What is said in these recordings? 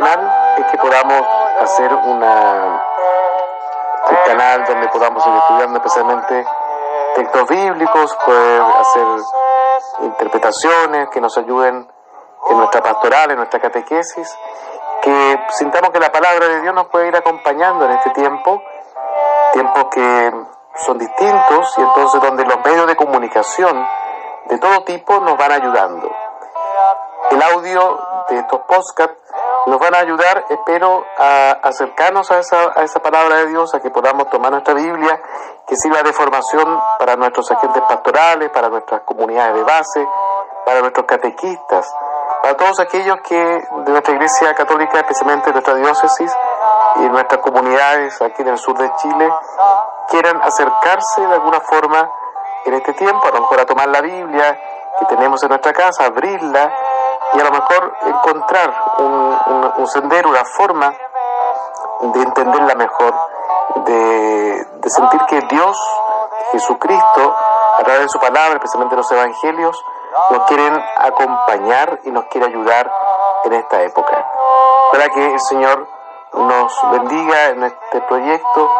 canal es que podamos hacer una un canal donde podamos ir estudiando especialmente textos bíblicos, poder hacer interpretaciones que nos ayuden en nuestra pastoral, en nuestra catequesis, que sintamos que la palabra de Dios nos puede ir acompañando en este tiempo, tiempos que son distintos y entonces donde los medios de comunicación de todo tipo nos van ayudando. El audio de estos podcasts nos van a ayudar, espero, a acercarnos a esa, a esa palabra de Dios, a que podamos tomar nuestra Biblia, que sirva de formación para nuestros agentes pastorales, para nuestras comunidades de base, para nuestros catequistas, para todos aquellos que de nuestra Iglesia Católica, especialmente nuestra diócesis y nuestras comunidades aquí en el sur de Chile, quieran acercarse de alguna forma en este tiempo, a lo mejor a tomar la Biblia que tenemos en nuestra casa, abrirla y a lo mejor encontrar un, un, sendero, una forma de entenderla mejor, de, sentir que Dios, Jesucristo, a través de su palabra, especialmente los evangelios, nos quieren acompañar y nos quiere ayudar en esta época. Para que el Señor nos bendiga en este proyecto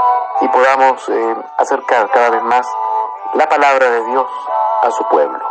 y podamos eh, acercar cada vez más la palabra de Dios a su pueblo.